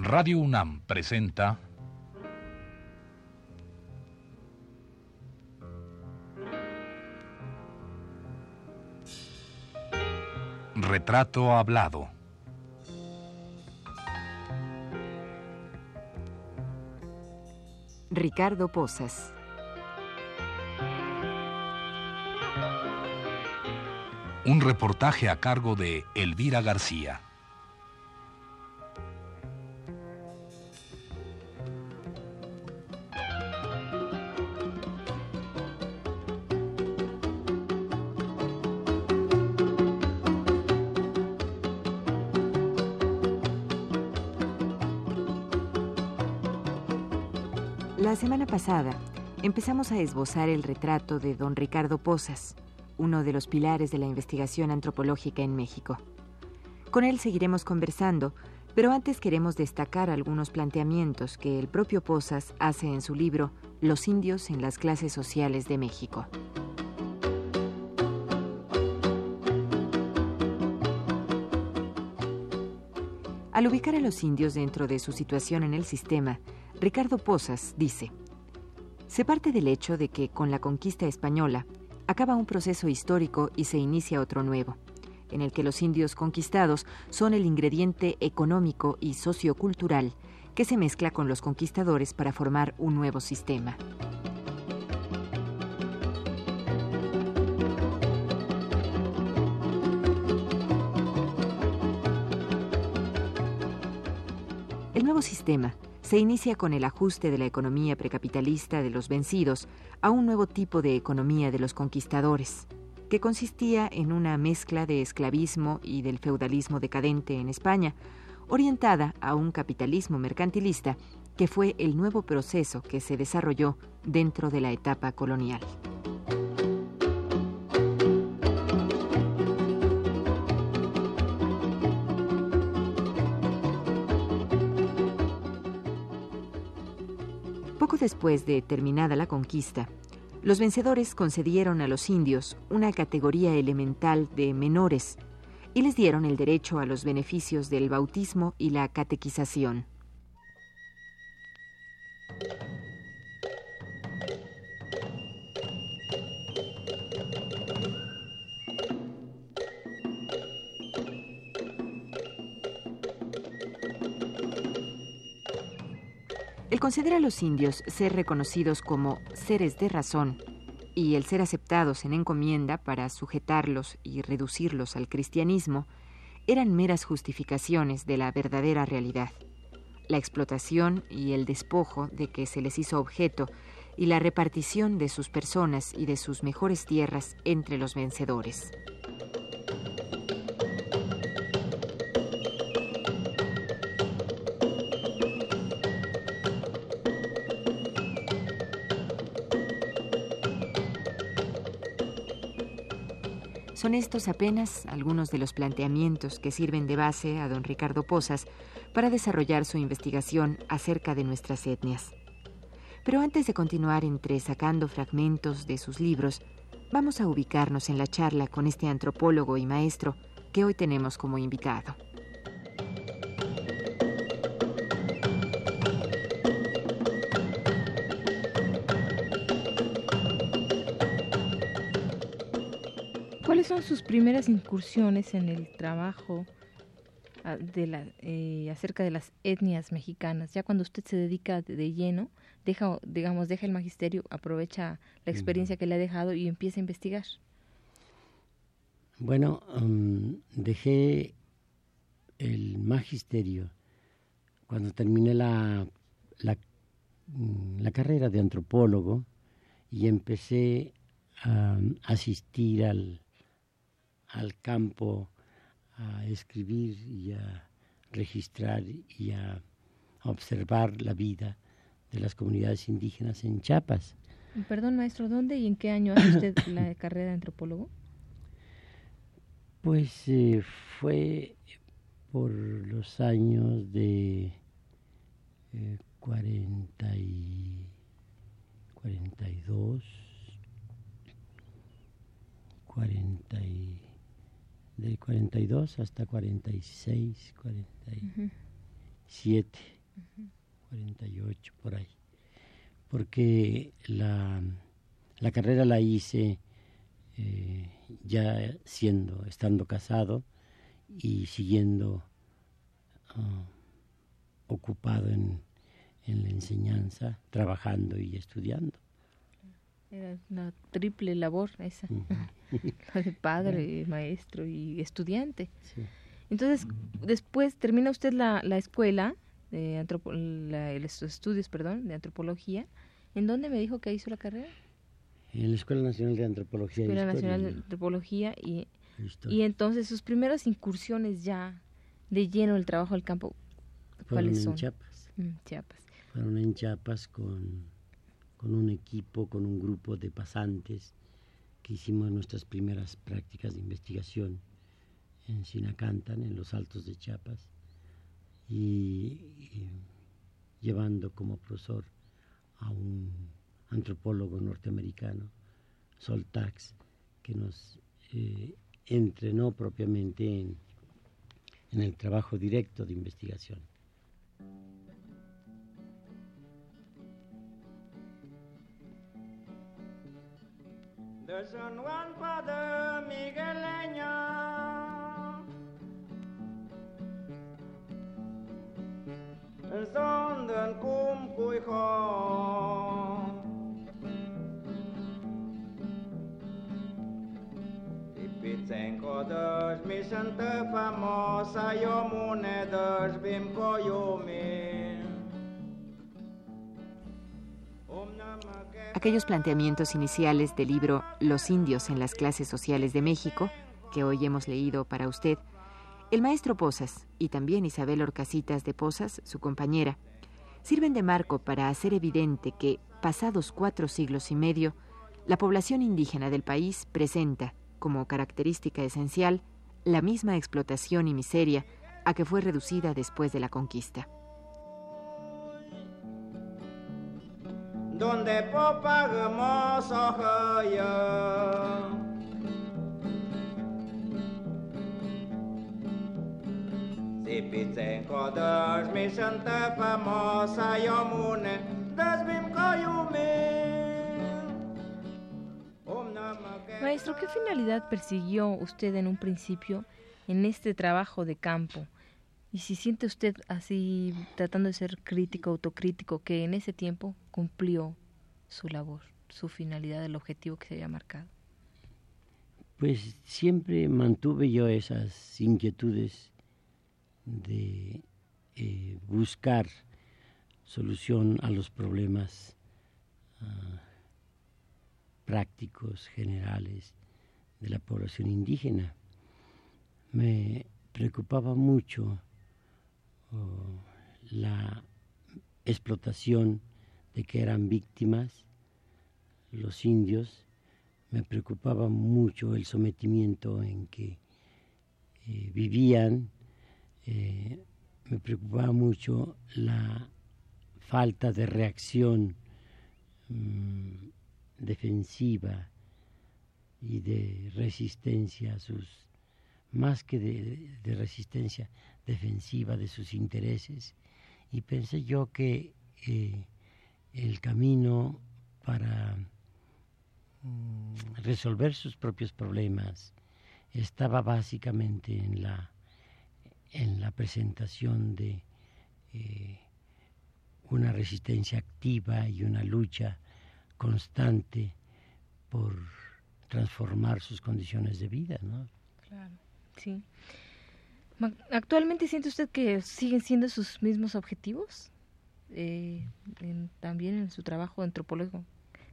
Radio UNAM presenta Retrato Hablado. Ricardo Posas. Un reportaje a cargo de Elvira García. La semana pasada empezamos a esbozar el retrato de don Ricardo Posas, uno de los pilares de la investigación antropológica en México. Con él seguiremos conversando, pero antes queremos destacar algunos planteamientos que el propio Posas hace en su libro Los indios en las clases sociales de México. Al ubicar a los indios dentro de su situación en el sistema, Ricardo Posas dice, se parte del hecho de que con la conquista española acaba un proceso histórico y se inicia otro nuevo, en el que los indios conquistados son el ingrediente económico y sociocultural que se mezcla con los conquistadores para formar un nuevo sistema. El nuevo sistema se inicia con el ajuste de la economía precapitalista de los vencidos a un nuevo tipo de economía de los conquistadores, que consistía en una mezcla de esclavismo y del feudalismo decadente en España, orientada a un capitalismo mercantilista que fue el nuevo proceso que se desarrolló dentro de la etapa colonial. Poco después de terminada la conquista, los vencedores concedieron a los indios una categoría elemental de menores y les dieron el derecho a los beneficios del bautismo y la catequización. El conceder a los indios ser reconocidos como seres de razón y el ser aceptados en encomienda para sujetarlos y reducirlos al cristianismo eran meras justificaciones de la verdadera realidad. La explotación y el despojo de que se les hizo objeto y la repartición de sus personas y de sus mejores tierras entre los vencedores. Son estos apenas algunos de los planteamientos que sirven de base a don Ricardo Posas para desarrollar su investigación acerca de nuestras etnias. Pero antes de continuar entre sacando fragmentos de sus libros, vamos a ubicarnos en la charla con este antropólogo y maestro que hoy tenemos como invitado. ¿Cuáles son sus primeras incursiones en el trabajo ah, de la, eh, acerca de las etnias mexicanas? Ya cuando usted se dedica de, lleno, deja, digamos, deja el magisterio, aprovecha la experiencia que le ha dejado y empieza a investigar. Bueno, um, dejé el magisterio cuando terminé la, la, la carrera de antropólogo y empecé a asistir al, al campo a escribir y a registrar y a observar la vida de las comunidades indígenas en Chiapas. Perdón, maestro, ¿dónde y en qué año hace usted la carrera de antropólogo? Pues eh, fue por los años de eh, 40 y 42, 40 y del 42 hasta 46, 40 y, uh -huh. 47, 48 por ahí. Porque la, la carrera la hice eh, ya siendo, estando casado y siguiendo ah, ocupado en, en la enseñanza, trabajando y estudiando. Era una triple labor esa, la de padre, maestro y estudiante. Entonces, después termina usted la, la escuela, de antropo, los estudios, perdón, de antropología. ¿En dónde me dijo que hizo la carrera? En la Escuela Nacional de Antropología. Escuela Nacional de Antropología y, y entonces sus primeras incursiones ya de lleno el trabajo del campo, ¿cuáles son? En Chiapas. Mm, Chiapas. Fueron en Chiapas con con un equipo, con un grupo de pasantes que hicimos nuestras primeras prácticas de investigación en Sinacantan, en los altos de Chiapas, y, llevando como profesor a un antropólogo norteamericano, Sol Tax, que nos eh, entrenó propiamente en, en el trabajo directo de investigación. de San Juan Padre Miguel Leña. de cum cui Pițenco dăși mi se întâmplă mosa, mune dos vim cu. Aquellos planteamientos iniciales del libro Los indios en las clases sociales de México, que hoy hemos leído para usted, el maestro Posas y también Isabel Orcasitas de Posas, su compañera, sirven de marco para hacer evidente que, pasados cuatro siglos y medio, la población indígena del país presenta, como característica esencial, la misma explotación y miseria a que fue reducida después de la conquista. Donde popa hermosa Si picenco dăși mi sunt famosa iomune, dăși bim Maestro, ¿qué finalidad persiguió usted en un principio en este trabajo de campo? Y si siente usted así, tratando de ser crítico, autocrítico, que en ese tiempo cumplió su labor, su finalidad, el objetivo que se había marcado. Pues siempre mantuve yo esas inquietudes de eh, buscar solución a los problemas ah, prácticos, generales de la población indígena. Me preocupaba mucho la explotación de que eran víctimas los indios, me preocupaba mucho el sometimiento en que eh, vivían, eh, me preocupaba mucho la falta de reacción mm, defensiva y de resistencia a sus, más que de resistencia, defensiva de sus intereses y pensé yo que eh, el camino para mm, resolver sus propios problemas estaba básicamente en la, en la presentación de eh, una resistencia activa y una lucha constante por transformar sus condiciones de vida, ¿no? Claro, sí. ¿Actualmente siente usted que siguen siendo sus mismos objetivos? Eh, también en su trabajo antropólogo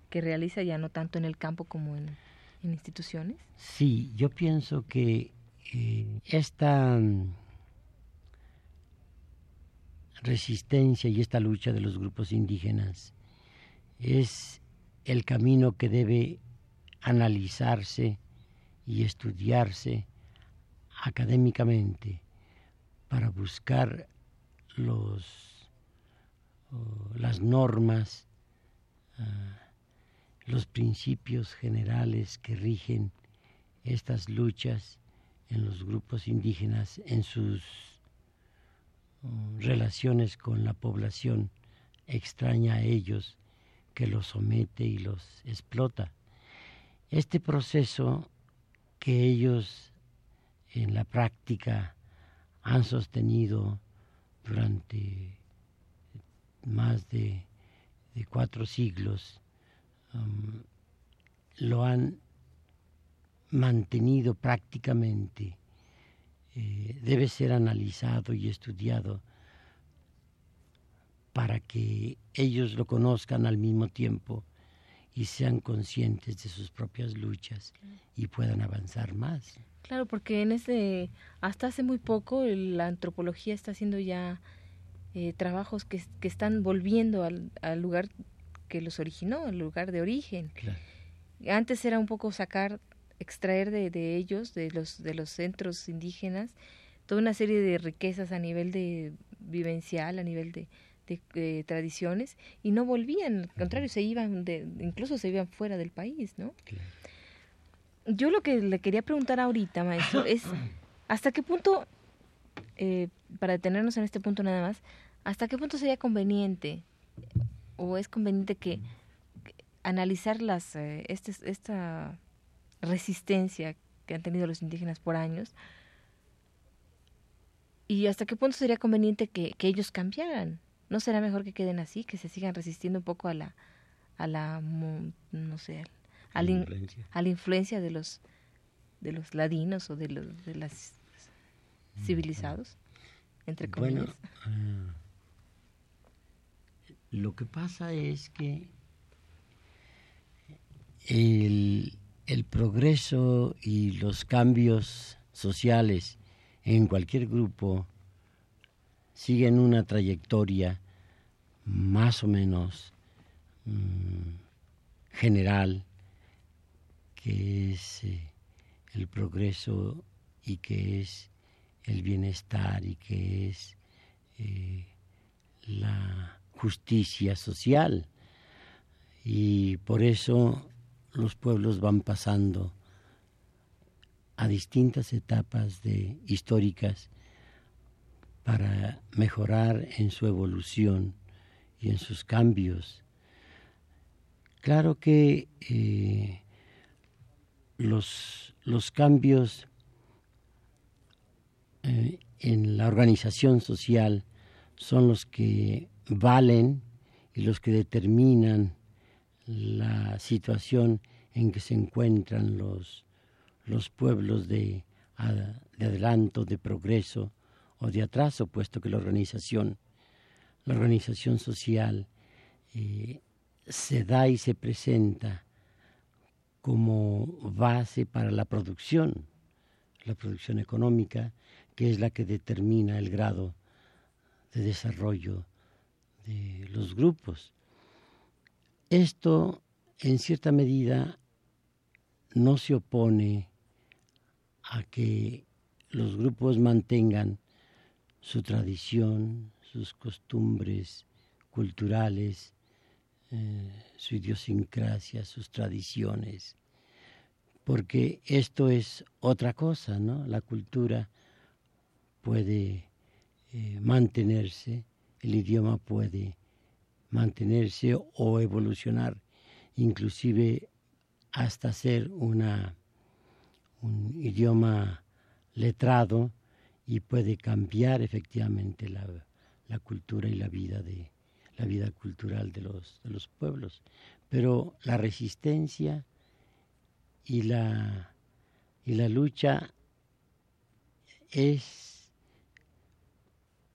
que realiza ya no tanto en el campo como en, instituciones? Sí, yo pienso que eh, esta mm, resistencia y esta lucha de los grupos indígenas es el camino que debe analizarse y estudiarse académicamente para buscar los, las normas, ah, los principios generales que rigen estas luchas en los grupos indígenas en sus relaciones con la población extraña a ellos, que los somete y los explota. Este proceso que ellos en la práctica han sostenido durante más de, cuatro siglos, um, lo han mantenido prácticamente. Eh, debe ser analizado y estudiado para que ellos lo conozcan al mismo tiempo y sean conscientes de sus propias luchas y puedan avanzar más. Claro, porque en ese hasta hace muy poco la antropología está haciendo ya eh, trabajos que, que, están volviendo al, al, lugar que los originó, al lugar de origen. Antes era un poco sacar, extraer de, de ellos, de los de los centros indígenas, toda una serie de riquezas a nivel de vivencial, a nivel de, de, tradiciones y no volvían, al contrario, se iban, de, incluso se iban fuera del país, ¿no? Yo lo que le quería preguntar ahorita, maestro, es hasta qué punto, eh, para detenernos en este punto nada más, hasta qué punto sería conveniente o es conveniente que, analizar las, eh, este, esta resistencia que han tenido los indígenas por años y hasta qué punto sería conveniente que, que ellos cambiaran ¿No será mejor que queden así, que se sigan resistiendo un poco a la, a la, no sé, a la, influencia. a la influencia de los, de los ladinos o de los, de las civilizados, entre comillas? Bueno, ah, lo que pasa es que el, el progreso y los cambios sociales en cualquier grupo siguen una trayectoria más o menos mm, general, que es eh, el progreso y que es el bienestar y que es eh, la justicia social. Y por eso los pueblos van pasando a distintas etapas de históricas para mejorar en su evolución y en sus cambios. Claro que eh, los, los, cambios eh, en la organización social son los que valen y los que determinan la situación en que se encuentran los, los pueblos de, de adelanto, de progreso, o de atraso, puesto que la organización, la organización social eh, se da y se presenta como base para la producción, la producción económica, que es la que determina el grado de desarrollo de los grupos. Esto, en cierta medida, no se opone a que los grupos mantengan su tradición, sus costumbres culturales, eh, su idiosincrasia, sus tradiciones, porque esto es otra cosa, ¿no? La cultura puede eh, mantenerse, el idioma puede mantenerse o evolucionar, inclusive hasta ser una, un idioma letrado y puede cambiar efectivamente la, la, cultura y la vida de la vida cultural de los, de los pueblos. Pero la resistencia y la, y la lucha es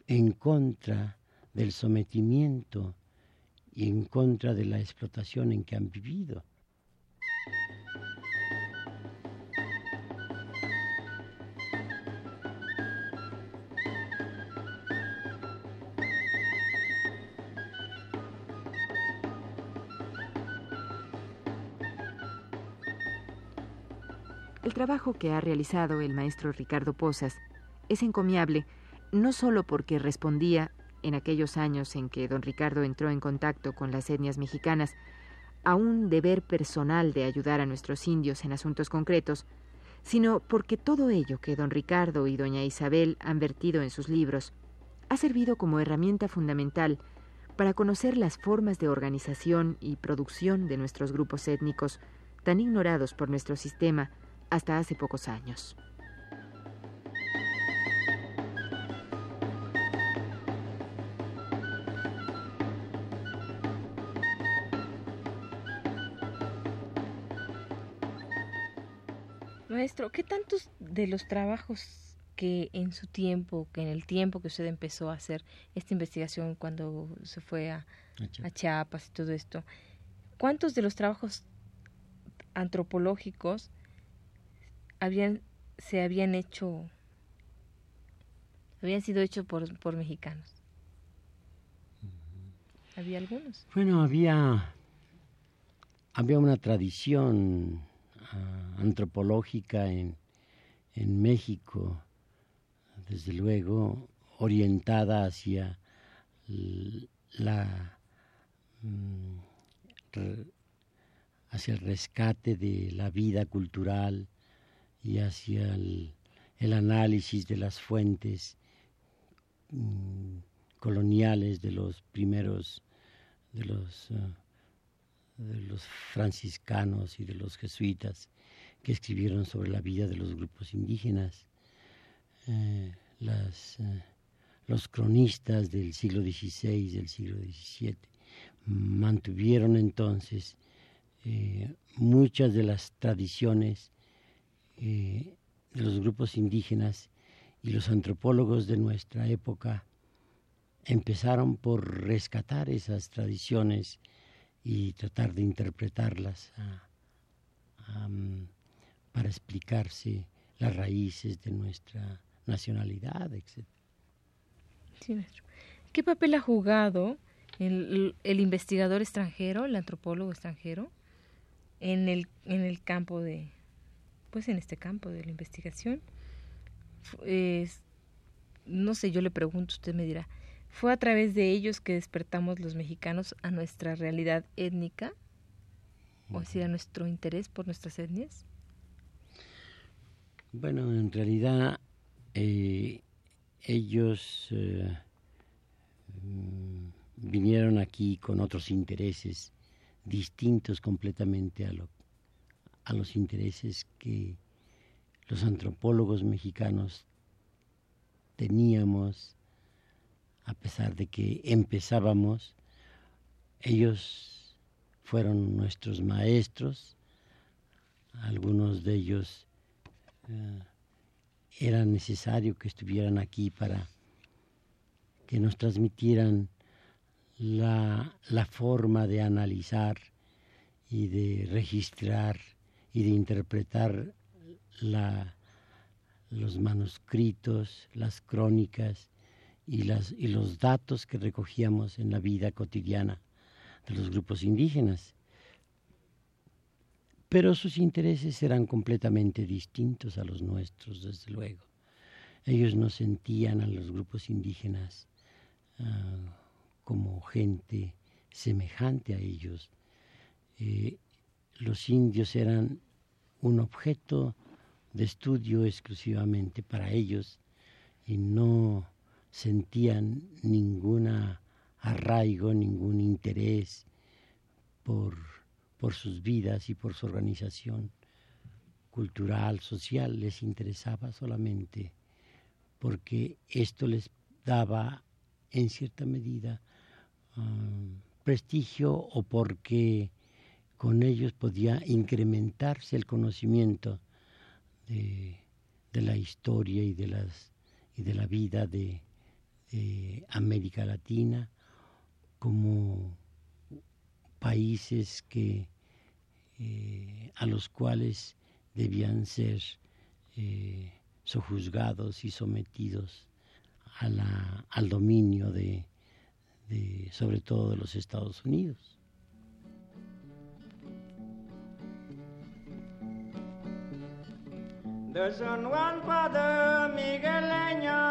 en contra del sometimiento y en contra de la explotación en que han vivido. Trabajo que ha realizado el maestro Ricardo Posas es encomiable no solo porque respondía, en aquellos años en que don Ricardo entró en contacto con las etnias mexicanas, a un deber personal de ayudar a nuestros indios en asuntos concretos, sino porque todo ello que don Ricardo y doña Isabel han vertido en sus libros ha servido como herramienta fundamental para conocer las formas de organización y producción de nuestros grupos étnicos, tan ignorados por nuestro sistema hasta hace pocos años. Maestro, ¿qué tantos de los trabajos que en su tiempo, que en el tiempo que usted empezó a hacer esta investigación cuando se fue a, a Chiapas y todo esto, cuántos de los trabajos antropológicos habían se habían hecho habían sido hechos por, por mexicanos? ¿Había algunos? Bueno, había había una tradición antropológica en, en México, desde luego orientada hacia la mm, hacia el rescate de la vida cultural y hacia el, análisis de las fuentes mm, coloniales de los primeros de los uh, de los franciscanos y de los jesuitas que escribieron sobre la vida de los grupos indígenas. Eh, las, eh, los cronistas del siglo XVI, del siglo XVII, mantuvieron entonces eh, muchas de las tradiciones de los grupos indígenas y los antropólogos de nuestra época empezaron por rescatar esas tradiciones y tratar de interpretarlas mm, para explicarse las raíces de nuestra nacionalidad, etc. ¿Qué papel ha jugado el, el, investigador extranjero, el antropólogo extranjero, en el, en el campo de, pues en este campo de la investigación? no sé, yo le pregunto, usted me dirá, ¿Fue a través de ellos que despertamos los mexicanos a nuestra realidad étnica? ¿O sea, a nuestro interés por nuestras etnias? Bueno, en realidad eh, ellos eh, mm, vinieron aquí con otros intereses distintos completamente a, lo, a los intereses que los antropólogos mexicanos teníamos a pesar de que empezábamos, ellos fueron nuestros maestros, algunos de ellos eh, era necesario que estuvieran aquí para que nos transmitieran la, la forma de analizar y de registrar y de interpretar los manuscritos, las crónicas y los datos que recogíamos en la vida cotidiana de los grupos indígenas. Pero sus intereses eran completamente distintos a los nuestros, desde luego. Ellos no sentían a los grupos indígenas ah, como gente semejante a ellos. Eh, los indios eran un objeto de estudio exclusivamente para ellos y no sentían ningún arraigo, ningún interés por, por sus vidas y por su organización cultural, social, les interesaba solamente porque esto les daba en cierta medida um, prestigio o porque con ellos podía incrementarse el conocimiento de, la historia y de, la vida de, América Latina como países que eh, a los cuales debían ser eh, sojuzgados y sometidos al dominio de, sobre todo de los Estados Unidos. There's an one Father Migueleño.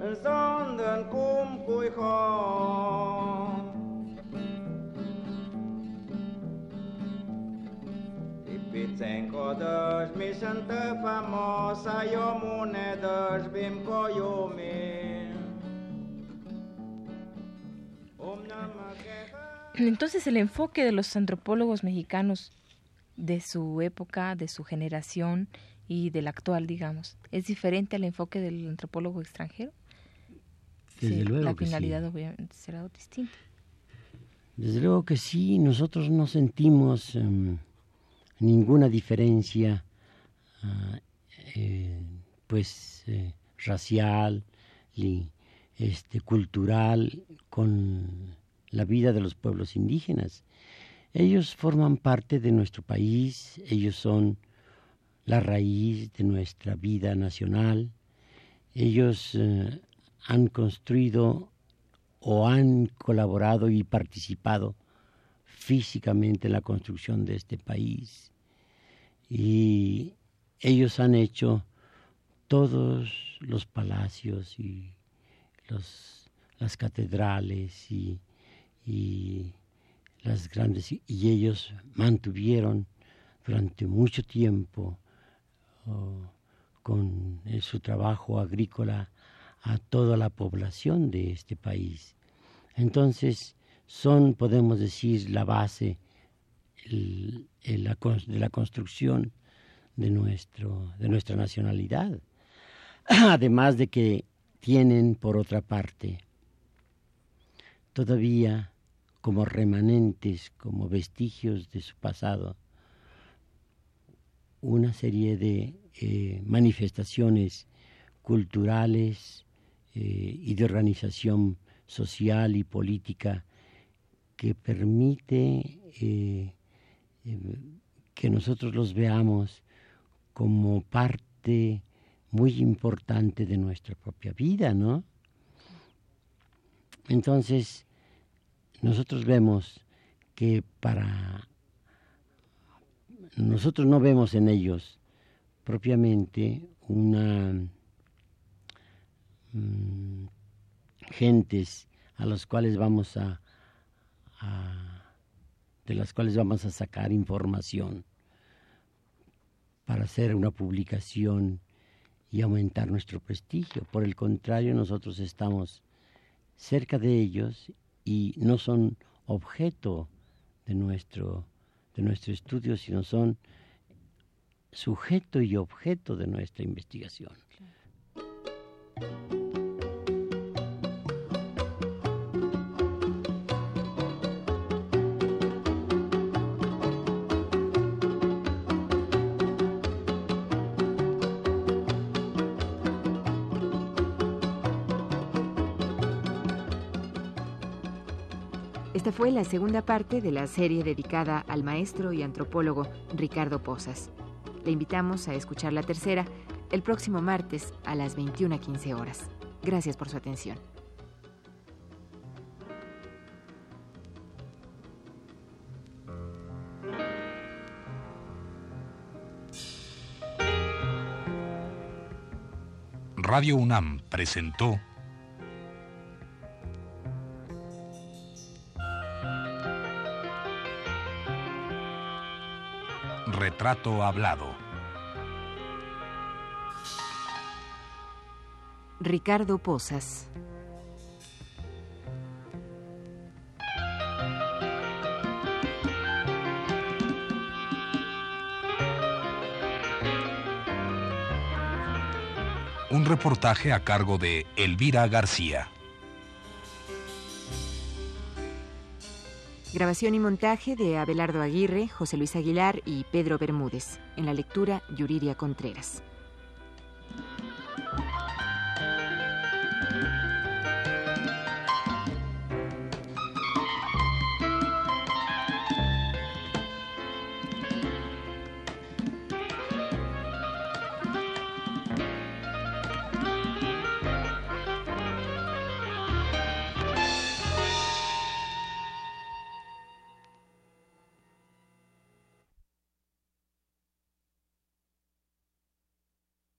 And son d'un cum cui Pitsenko dăși mi se întâmplă mosa, eu mune dăși bim co iumi. Om namă Entonces el enfoque de los antropólogos mexicanos de su época, de su generación y del actual, digamos, es diferente al enfoque del antropólogo extranjero. Desde Sí, luego la que sí. finalidad obviamente será distinta. Desde luego que sí, nosotros no sentimos em, ninguna diferencia, ah, eh, pues, eh, racial, li- este, cultural, con la vida de los pueblos indígenas. Ellos forman parte de nuestro país, ellos son la raíz de nuestra vida nacional, ellos eh, han construido o han colaborado y participado físicamente en la construcción de este país. Y ellos han hecho todos los palacios y los, las catedrales y, y las grandes y ellos mantuvieron durante mucho tiempo oh, con eh, su trabajo agrícola a toda la población de este país. Entonces, son, podemos decir, la base de la construcción de, nuestro, de nuestra nacionalidad. Además de que tienen, por otra parte, todavía como remanentes, como vestigios de su pasado, una serie de eh, manifestaciones culturales eh, y de organización social y política que permite eh, que nosotros los veamos como parte muy importante de nuestra propia vida, ¿no? Entonces, nosotros vemos que para nosotros no vemos en ellos propiamente una mm, gentes a las cuales vamos a, a- de las cuales vamos a sacar información para hacer una publicación y aumentar nuestro prestigio. Por el contrario, nosotros estamos cerca de ellos y no son objeto de nuestro, de nuestro estudio, sino son sujeto y objeto de nuestra investigación. Fue la segunda parte de la serie dedicada al maestro y antropólogo Ricardo Posas. Le invitamos a escuchar la tercera el próximo martes a las 21.15 horas. Gracias por su atención. Radio UNAM presentó Retrato Hablado. Ricardo Posas. Un reportaje a cargo de Elvira García. Grabación y montaje de Abelardo Aguirre, José Luis Aguilar y Pedro Bermúdez. En la lectura, Yuriria Contreras.